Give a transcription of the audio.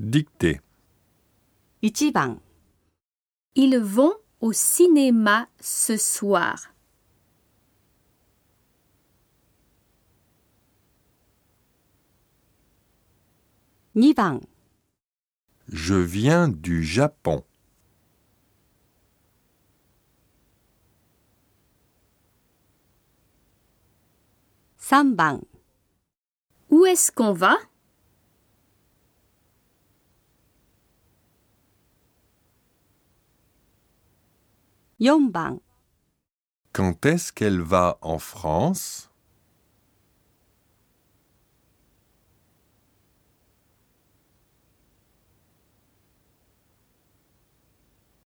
Dictée. 1番 Ils vont au cinéma ce soir. 2番 Je viens du Japon. 3番 Où est-ce qu'on va 4番 Quand est-ce qu'elle va en France?